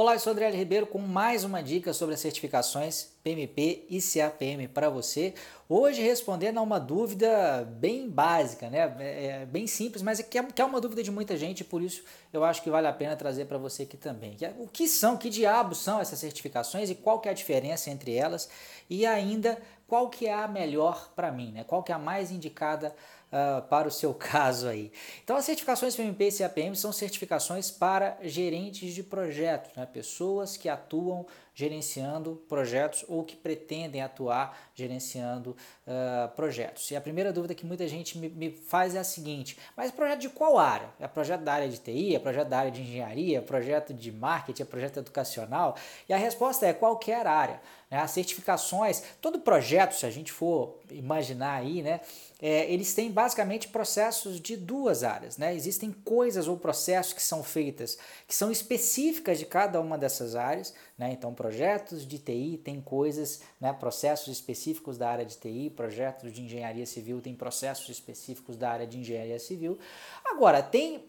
Olá, eu sou Adriano Ribeiro com mais uma dica sobre as certificações PMP e CAPM para você. Hoje respondendo a uma dúvida bem básica, né? É, é bem simples, mas é que, é, que é uma dúvida de muita gente, por isso eu acho que vale a pena trazer para você aqui também. O que são, que diabos são essas certificações e qual que é a diferença entre elas e ainda qual que é a melhor para mim, né? Qual que é a mais indicada uh, para o seu caso aí. Então, as certificações PMP e CAPM são certificações para gerentes de projetos, né? pessoas que atuam gerenciando projetos ou que pretendem atuar gerenciando uh, projetos. E a primeira dúvida que muita gente me, me, faz é a seguinte: mas projeto de qual área? É projeto da área de TI? É projeto da área de engenharia? É projeto de marketing? É projeto educacional? E a resposta é qualquer área. Né? As certificações, todo projeto, se a gente for imaginar aí, né, é, eles têm basicamente processos de duas áreas. Né? Existem coisas ou processos que são feitas que são específicas de cada uma dessas áreas. Né? Então, projetos de TI tem coisas, né, processos específicos da área de TI, projetos de engenharia civil tem processos específicos da área de engenharia civil. Agora, tem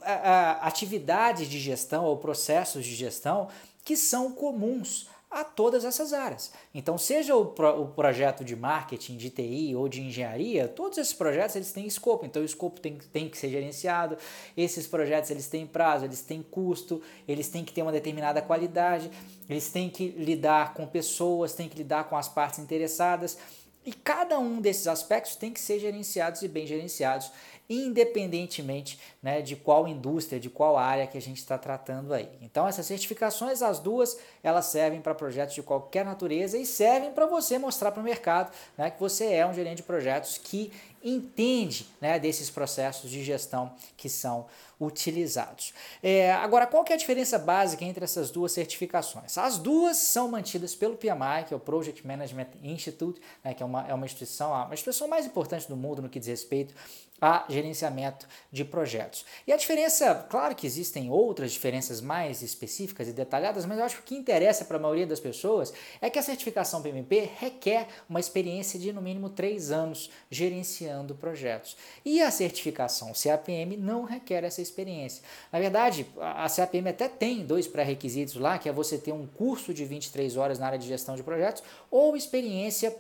atividades de gestão ou processos de gestão que são comuns a todas essas áreas. Então, seja o, pro, o, projeto de marketing, de TI ou de engenharia, todos esses projetos eles têm escopo, então o escopo tem, tem que ser gerenciado, esses projetos eles têm prazo, eles têm custo, eles têm que ter uma determinada qualidade, eles têm que lidar com pessoas, têm que lidar com as partes interessadas, e cada um desses aspectos tem que ser gerenciados e bem gerenciados independentemente né, de qual indústria, de qual área que a gente está tratando aí. Então essas certificações, as duas, elas servem para projetos de qualquer natureza e servem para você mostrar para o mercado né, que você é um gerente de projetos que entende né, desses processos de gestão que são utilizados. É, agora, qual que é a diferença básica entre essas duas certificações? As duas são mantidas pelo PMI, que é o Project Management Institute, né, que é uma, é uma instituição, a instituição mais importante do mundo no que diz respeito a gerenciamento de projetos. E a diferença, claro que existem outras diferenças mais específicas e detalhadas, mas eu acho que o que interessa para a maioria das pessoas é que a certificação PMP requer uma experiência de no mínimo três anos gerenciando projetos. E a certificação CAPM não requer essa experiência. Na verdade, a CAPM até tem dois pré-requisitos lá, que é você ter um curso de 23 horas na área de gestão de projetos ou experiência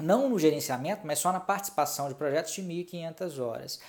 não no gerenciamento, mas só na participação de projetos de 1.500 horas.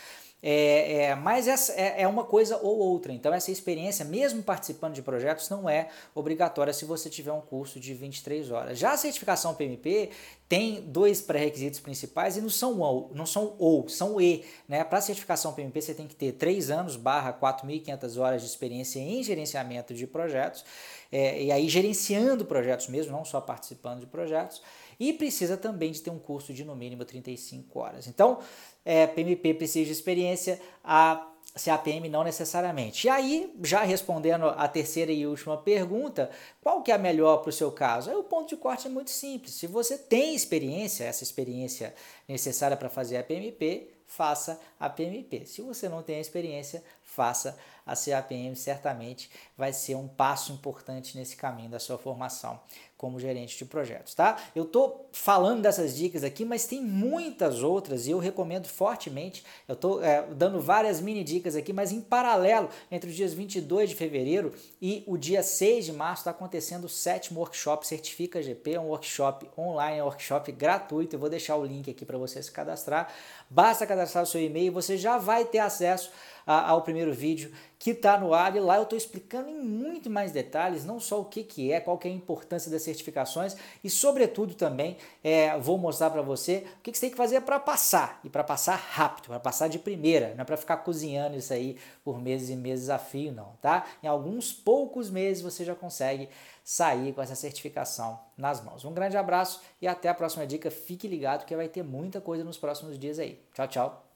É, é, mas essa é, é, uma coisa ou outra. Então, essa experiência, mesmo participando de projetos, não é obrigatória se você tiver um curso de 23 horas. Já a certificação PMP tem dois pré-requisitos principais e não são ou, não são ou, são e. Né? Para a certificação PMP, você tem que ter 3 anos barra 4.500 horas de experiência em gerenciamento de projetos, é, e aí gerenciando projetos mesmo, não só participando de projetos e precisa também de ter um curso de no mínimo 35 horas. Então, é, PMP precisa de experiência, a CAPM não necessariamente. E aí, já respondendo a terceira e última pergunta, qual que é a melhor para o seu caso? Aí, o ponto de corte é muito simples. Se você tem experiência, essa experiência necessária para fazer a PMP, faça a PMP. Se você não tem a experiência, faça a CAPM, certamente vai ser um passo importante nesse caminho da sua formação como gerente de projetos, tá? Eu tô falando dessas dicas aqui, mas tem muitas outras e eu recomendo fortemente. Eu tô é, dando várias mini dicas aqui, mas em paralelo, entre os dias 22 de fevereiro e o dia 6 de março, está acontecendo o sétimo workshop Certifica GP, é um workshop online, é um workshop gratuito. Eu vou deixar o link aqui para você se cadastrar. Basta cadastrar o seu e-mail, você já vai ter acesso ao primeiro vídeo que está no ar e lá eu estou explicando em muito mais detalhes, não só o que, que é, qual que é a importância das certificações e sobretudo também é, vou mostrar para você o que, que você tem que fazer para passar e para passar rápido, para passar de primeira, não é para ficar cozinhando isso aí por meses e meses a fio não, tá? Em alguns poucos meses você já consegue sair com essa certificação nas mãos. Um grande abraço e até a próxima dica. Fique ligado que vai ter muita coisa nos próximos dias aí. Tchau, tchau.